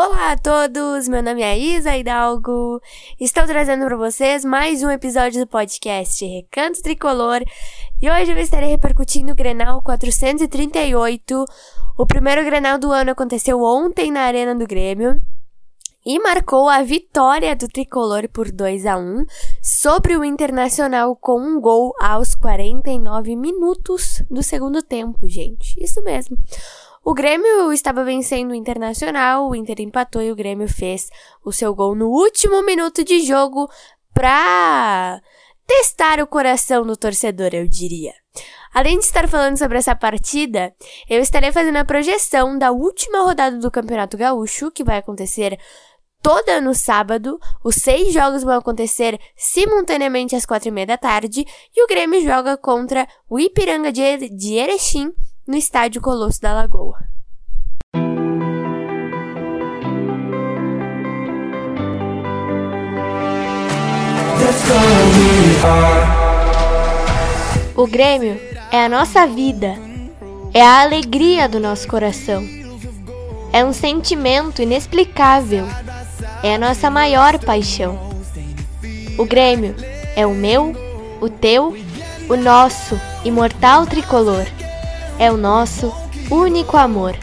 Olá a todos, meu nome é Isa Hidalgo. Estou trazendo para vocês mais um episódio do podcast Recanto Tricolor e hoje eu estarei repercutindo o Grenal 438. O primeiro Grenal do ano aconteceu ontem na Arena do Grêmio e marcou a vitória do tricolor por 2 a 1 sobre o Internacional com um gol aos 49 minutos do segundo tempo, gente. Isso mesmo. O Grêmio estava vencendo o Internacional, o Inter empatou e o Grêmio fez o seu gol no último minuto de jogo pra testar o coração do torcedor, eu diria. Além de estar falando sobre essa partida, eu estarei fazendo a projeção da última rodada do Campeonato Gaúcho, que vai acontecer toda no sábado. Os seis jogos vão acontecer simultaneamente às quatro e meia da tarde e o Grêmio joga contra o Ipiranga de Erechim no estádio Colosso da Lagoa. O Grêmio é a nossa vida, é a alegria do nosso coração. É um sentimento inexplicável, é a nossa maior paixão. O Grêmio é o meu, o teu, o nosso imortal tricolor é o nosso único amor.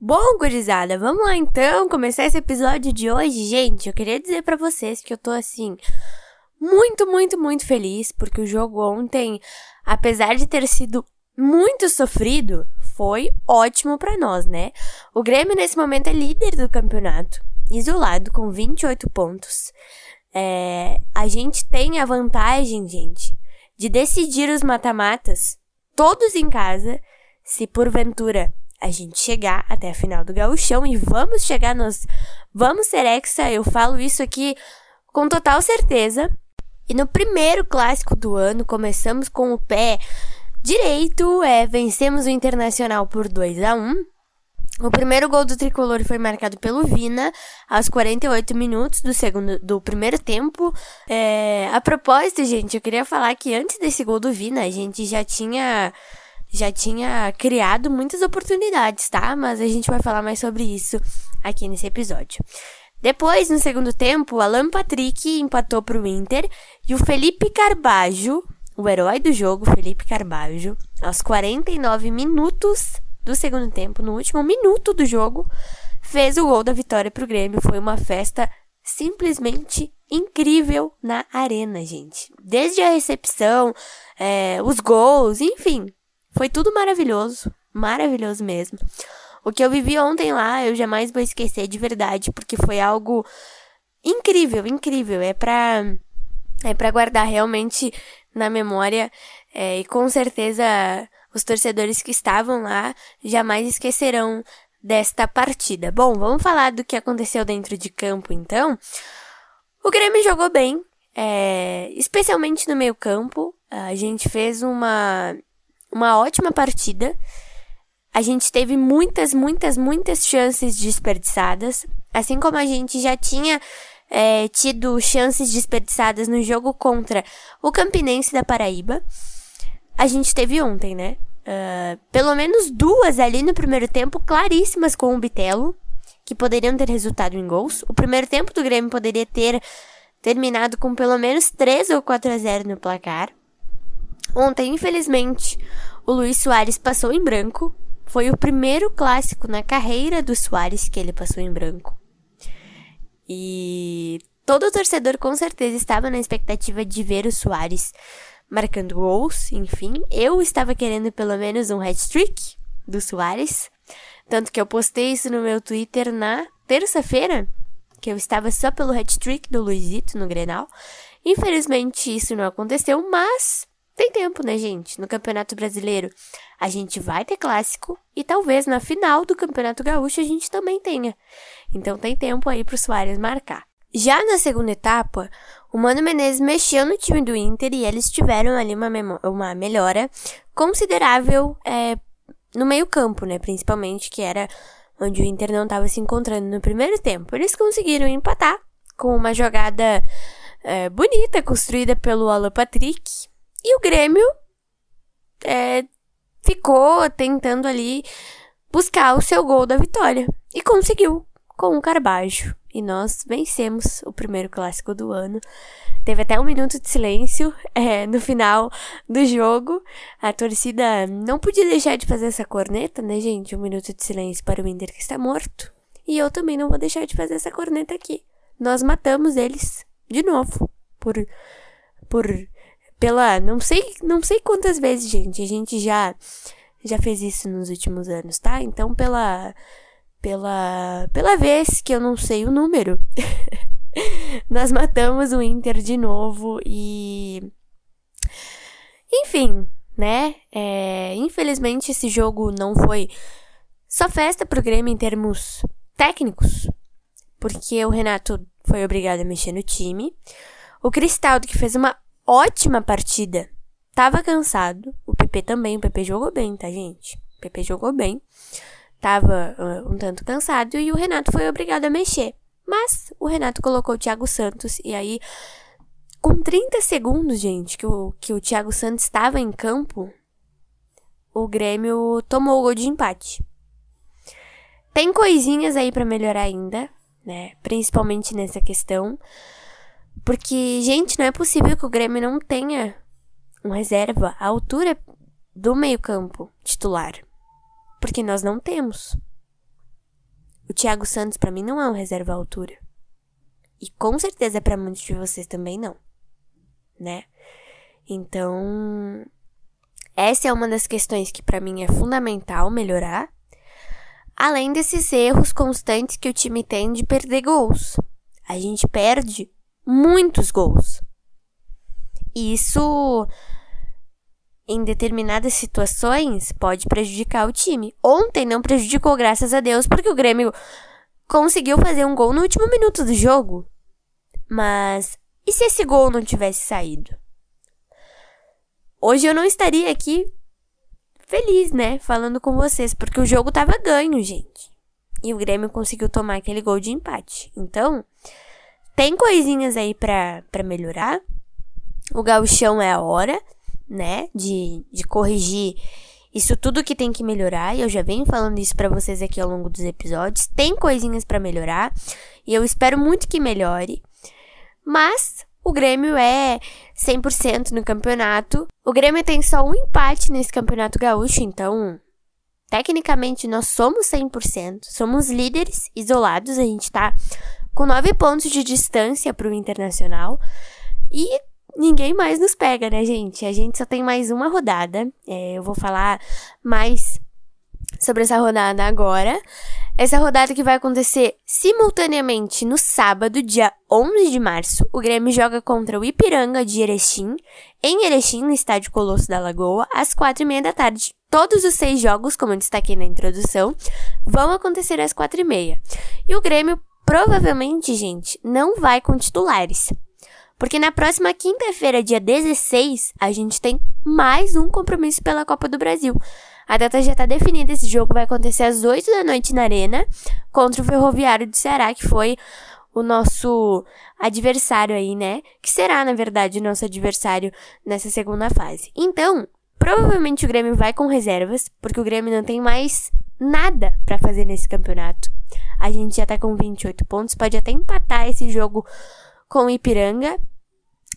Bom, gurizada, vamos lá então começar esse episódio de hoje. Gente, eu queria dizer para vocês que eu tô assim muito, muito, muito feliz porque o jogo ontem, apesar de ter sido muito sofrido, foi ótimo para nós, né? O Grêmio nesse momento é líder do campeonato, isolado com 28 pontos. É, a gente tem a vantagem, gente, de decidir os mata-matas todos em casa, se porventura a gente chegar até a final do gauchão e vamos chegar nos... Vamos ser hexa, eu falo isso aqui com total certeza. E no primeiro clássico do ano, começamos com o pé direito, é, vencemos o Internacional por 2 a 1 o primeiro gol do tricolor foi marcado pelo Vina aos 48 minutos do segundo do primeiro tempo. É, a propósito, gente, eu queria falar que antes desse gol do Vina, a gente já tinha já tinha criado muitas oportunidades, tá? Mas a gente vai falar mais sobre isso aqui nesse episódio. Depois, no segundo tempo, o Alan Patrick empatou para o Inter e o Felipe Carbajo, o herói do jogo, Felipe Carbajo, aos 49 minutos do segundo tempo, no último minuto do jogo, fez o gol da vitória para o Grêmio. Foi uma festa simplesmente incrível na arena, gente. Desde a recepção, é, os gols, enfim, foi tudo maravilhoso, maravilhoso mesmo. O que eu vivi ontem lá, eu jamais vou esquecer de verdade, porque foi algo incrível, incrível. É pra, é pra guardar realmente na memória é, e com certeza os torcedores que estavam lá jamais esquecerão desta partida. Bom, vamos falar do que aconteceu dentro de campo então. O Grêmio jogou bem, é, especialmente no meio campo. A gente fez uma uma ótima partida. A gente teve muitas, muitas, muitas chances desperdiçadas. Assim como a gente já tinha é, tido chances desperdiçadas no jogo contra o Campinense da Paraíba. A gente teve ontem, né? Uh, pelo menos duas ali no primeiro tempo, claríssimas com o Bitelo, que poderiam ter resultado em gols. O primeiro tempo do Grêmio poderia ter terminado com pelo menos 3 ou 4 a 0 no placar. Ontem, infelizmente, o Luiz Soares passou em branco. Foi o primeiro clássico na carreira do Soares que ele passou em branco. E todo torcedor com certeza estava na expectativa de ver o Soares marcando gols, enfim. Eu estava querendo pelo menos um hat-trick do Soares. Tanto que eu postei isso no meu Twitter na terça-feira, que eu estava só pelo hat-trick do Luizito no Grenal. Infelizmente isso não aconteceu, mas tem tempo, né, gente? No Campeonato Brasileiro a gente vai ter clássico e talvez na final do Campeonato Gaúcho a gente também tenha. Então tem tempo aí pro Soares marcar. Já na segunda etapa, o Mano Menezes mexeu no time do Inter e eles tiveram ali uma, uma melhora considerável é, no meio-campo, né? Principalmente, que era onde o Inter não estava se encontrando no primeiro tempo. Eles conseguiram empatar com uma jogada é, bonita construída pelo Alan Patrick. E o Grêmio é, ficou tentando ali buscar o seu gol da vitória. E conseguiu com o Carbajo. E nós vencemos o primeiro clássico do ano. Teve até um minuto de silêncio é, no final do jogo. A torcida não podia deixar de fazer essa corneta, né, gente? Um minuto de silêncio para o Inter que está morto. E eu também não vou deixar de fazer essa corneta aqui. Nós matamos eles de novo. Por. Por. Pela. Não sei, não sei quantas vezes, gente. A gente já. Já fez isso nos últimos anos, tá? Então, pela pela, pela vez que eu não sei o número. Nós matamos o Inter de novo e. Enfim, né? É, infelizmente esse jogo não foi só festa pro Grêmio em termos técnicos, porque o Renato foi obrigado a mexer no time. O Cristaldo, que fez uma ótima partida, tava cansado. O PP também, o PP jogou bem, tá, gente? O PP jogou bem estava uh, um tanto cansado e o Renato foi obrigado a mexer. Mas o Renato colocou o Thiago Santos e aí, com 30 segundos, gente, que o, que o Thiago Santos estava em campo, o Grêmio tomou o gol de empate. Tem coisinhas aí para melhorar ainda, né? Principalmente nessa questão. Porque, gente, não é possível que o Grêmio não tenha um reserva à altura do meio-campo titular. Porque nós não temos. O Thiago Santos para mim não é um reserva à altura. E com certeza para muitos de vocês também não, né? Então, essa é uma das questões que para mim é fundamental melhorar. Além desses erros constantes que o time tem de perder gols. A gente perde muitos gols. Isso em determinadas situações pode prejudicar o time. Ontem não prejudicou, graças a Deus, porque o Grêmio conseguiu fazer um gol no último minuto do jogo. Mas e se esse gol não tivesse saído? Hoje eu não estaria aqui feliz, né, falando com vocês, porque o jogo tava ganho, gente. E o Grêmio conseguiu tomar aquele gol de empate. Então, tem coisinhas aí para melhorar. O gauchão é a hora né? De, de corrigir isso tudo que tem que melhorar. E eu já venho falando isso para vocês aqui ao longo dos episódios. Tem coisinhas para melhorar. E eu espero muito que melhore. Mas o Grêmio é 100% no campeonato. O Grêmio tem só um empate nesse campeonato gaúcho, então tecnicamente nós somos 100%, somos líderes isolados, a gente tá com 9 pontos de distância pro Internacional. E ninguém mais nos pega, né, gente? A gente só tem mais uma rodada. É, eu vou falar mais sobre essa rodada agora. Essa rodada que vai acontecer simultaneamente no sábado, dia 11 de março. O Grêmio joga contra o Ipiranga de Erechim, em Erechim, no Estádio Colosso da Lagoa, às quatro e meia da tarde. Todos os seis jogos, como eu destaquei na introdução, vão acontecer às quatro e meia. E o Grêmio, provavelmente, gente, não vai com titulares. Porque na próxima quinta-feira, dia 16, a gente tem mais um compromisso pela Copa do Brasil. A data já está definida, esse jogo vai acontecer às 8 da noite na Arena, contra o Ferroviário do Ceará, que foi o nosso adversário aí, né? Que será, na verdade, o nosso adversário nessa segunda fase. Então, provavelmente o Grêmio vai com reservas, porque o Grêmio não tem mais nada para fazer nesse campeonato. A gente já tá com 28 pontos, pode até empatar esse jogo com o Ipiranga,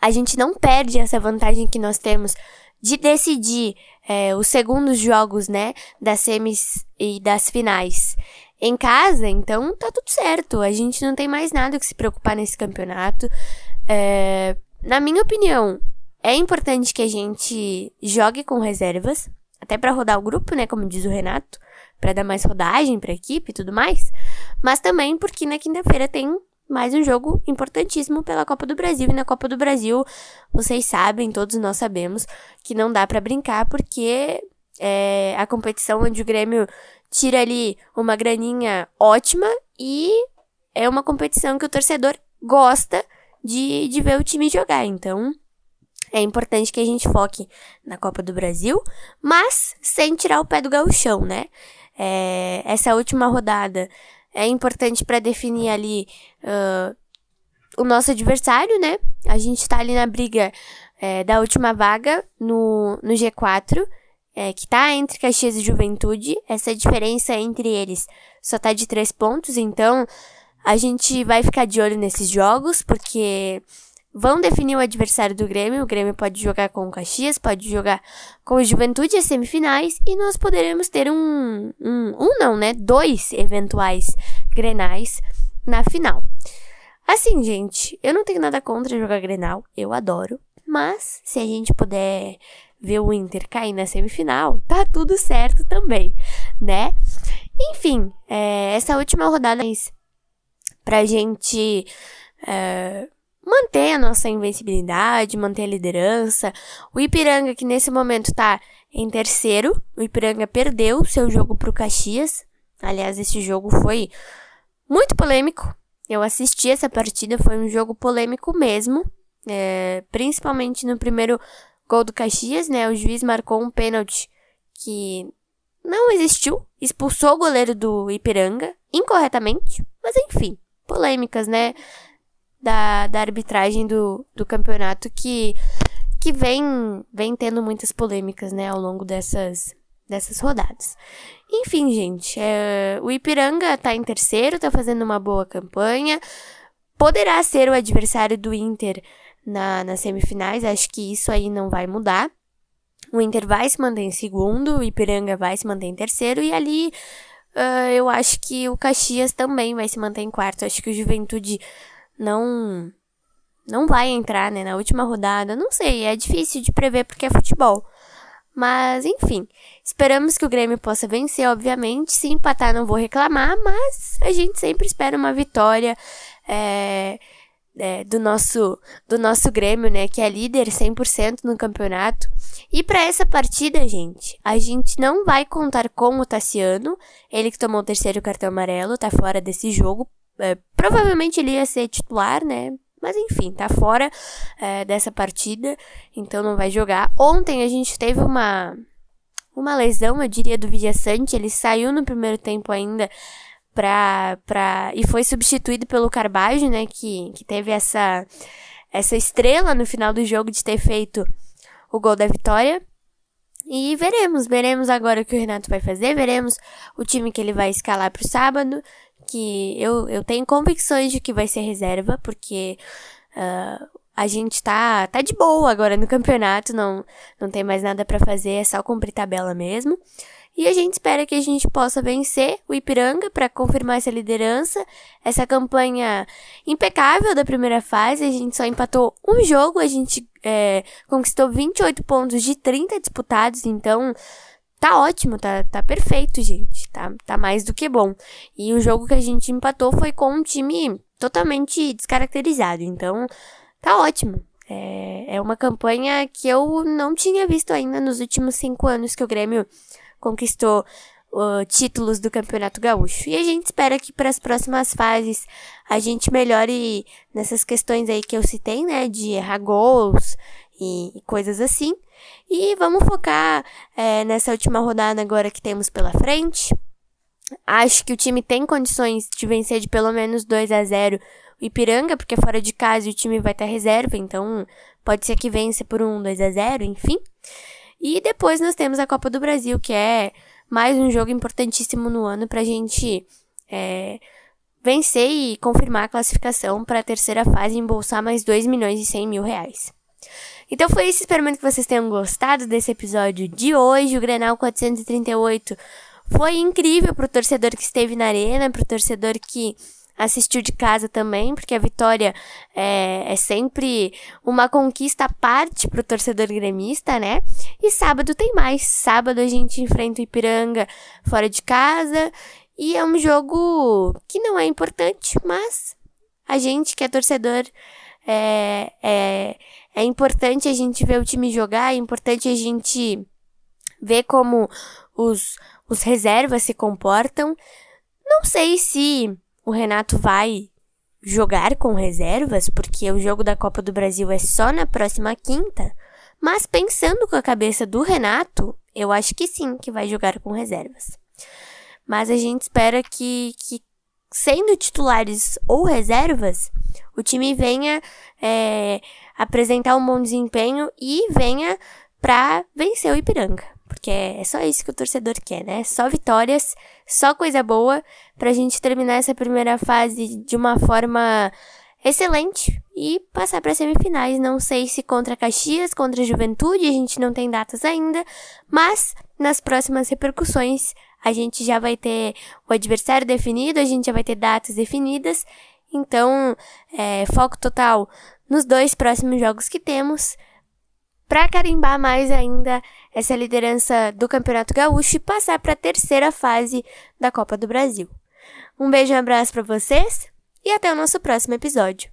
a gente não perde essa vantagem que nós temos de decidir é, os segundos jogos, né, das semis e das finais em casa, então tá tudo certo. A gente não tem mais nada que se preocupar nesse campeonato. É, na minha opinião, é importante que a gente jogue com reservas, até para rodar o grupo, né, como diz o Renato, para dar mais rodagem para a equipe e tudo mais, mas também porque na quinta-feira tem mais um jogo importantíssimo pela Copa do Brasil. E na Copa do Brasil, vocês sabem, todos nós sabemos, que não dá para brincar, porque é a competição onde o Grêmio tira ali uma graninha ótima e é uma competição que o torcedor gosta de, de ver o time jogar. Então, é importante que a gente foque na Copa do Brasil, mas sem tirar o pé do gauchão, né? É, essa última rodada é importante para definir ali uh, o nosso adversário, né? A gente tá ali na briga é, da última vaga no, no G4, é, que tá entre Caxias e Juventude. Essa diferença entre eles só tá de três pontos, então a gente vai ficar de olho nesses jogos, porque vão definir o adversário do Grêmio. O Grêmio pode jogar com o Caxias, pode jogar com o Juventude as semifinais e nós poderemos ter um, um, um não, né? Dois eventuais Grenais na final. Assim, gente, eu não tenho nada contra jogar Grenal, eu adoro. Mas se a gente puder ver o Inter cair na semifinal, tá tudo certo também, né? Enfim, é, essa última rodada pra gente é, manter a nossa invencibilidade, manter a liderança. O Ipiranga, que nesse momento tá em terceiro, o Ipiranga perdeu seu jogo pro Caxias. Aliás, esse jogo foi muito polêmico. Eu assisti essa partida, foi um jogo polêmico mesmo. É, principalmente no primeiro gol do Caxias, né? O juiz marcou um pênalti que não existiu, expulsou o goleiro do Ipiranga incorretamente, mas enfim, polêmicas, né? Da, da arbitragem do, do campeonato que, que vem, vem tendo muitas polêmicas, né, ao longo dessas, dessas rodadas. Enfim, gente, é, o Ipiranga tá em terceiro, tá fazendo uma boa campanha, poderá ser o adversário do Inter na, nas semifinais, acho que isso aí não vai mudar. O Inter vai se manter em segundo, o Ipiranga vai se manter em terceiro, e ali uh, eu acho que o Caxias também vai se manter em quarto. Acho que o Juventude não não vai entrar, né, na última rodada. Não sei, é difícil de prever porque é futebol. Mas, enfim, esperamos que o Grêmio possa vencer, obviamente. Se empatar, não vou reclamar, mas a gente sempre espera uma vitória é, é, do, nosso, do nosso Grêmio, né? Que é líder 100% no campeonato. E para essa partida, gente, a gente não vai contar com o Tassiano, ele que tomou o terceiro cartão amarelo, tá fora desse jogo é, provavelmente ele ia ser titular, né? Mas enfim, tá fora é, dessa partida, então não vai jogar. Ontem a gente teve uma, uma lesão, eu diria, do Vidiaçante. Ele saiu no primeiro tempo ainda pra, pra, e foi substituído pelo Carbajo, né? Que, que teve essa, essa estrela no final do jogo de ter feito o gol da vitória. E veremos, veremos agora o que o Renato vai fazer, veremos o time que ele vai escalar para o sábado que eu, eu tenho convicções de que vai ser reserva, porque uh, a gente tá, tá de boa agora no campeonato, não, não tem mais nada para fazer, é só cumprir tabela mesmo. E a gente espera que a gente possa vencer o Ipiranga para confirmar essa liderança, essa campanha impecável da primeira fase. A gente só empatou um jogo, a gente é, conquistou 28 pontos de 30 disputados, então tá ótimo, tá, tá perfeito, gente. Tá, tá mais do que bom. E o jogo que a gente empatou foi com um time totalmente descaracterizado. Então, tá ótimo. É, é uma campanha que eu não tinha visto ainda nos últimos cinco anos que o Grêmio conquistou uh, títulos do Campeonato Gaúcho. E a gente espera que para as próximas fases a gente melhore nessas questões aí que eu citei, né? De errar gols e, coisas assim. E vamos focar é, nessa última rodada agora que temos pela frente. Acho que o time tem condições de vencer de pelo menos 2 a 0 o Ipiranga, porque fora de casa o time vai estar reserva, então pode ser que vença por um 2 a 0 enfim. E depois nós temos a Copa do Brasil, que é mais um jogo importantíssimo no ano pra gente é, vencer e confirmar a classificação para a terceira fase e embolsar mais 2 milhões e 100 mil reais. Então foi isso, espero que vocês tenham gostado desse episódio de hoje. O Grenal 438 foi incrível pro torcedor que esteve na arena, pro torcedor que assistiu de casa também, porque a vitória é, é sempre uma conquista à parte pro torcedor gremista, né? E sábado tem mais. Sábado a gente enfrenta o Ipiranga fora de casa e é um jogo que não é importante, mas a gente que é torcedor, é, é, é importante a gente ver o time jogar, é importante a gente ver como os, os reservas se comportam. Não sei se o Renato vai jogar com reservas, porque o jogo da Copa do Brasil é só na próxima quinta. Mas pensando com a cabeça do Renato, eu acho que sim, que vai jogar com reservas. Mas a gente espera que, que sendo titulares ou reservas, o time venha é, apresentar um bom desempenho e venha para vencer o Ipiranga. Porque é só isso que o torcedor quer, né? Só vitórias, só coisa boa pra gente terminar essa primeira fase de uma forma excelente e passar para semifinais. Não sei se contra Caxias, contra a Juventude, a gente não tem datas ainda, mas nas próximas repercussões a gente já vai ter o adversário definido, a gente já vai ter datas definidas. Então, é, foco total nos dois próximos jogos que temos para carimbar mais ainda essa liderança do Campeonato Gaúcho e passar para a terceira fase da Copa do Brasil. Um beijo e um abraço para vocês e até o nosso próximo episódio.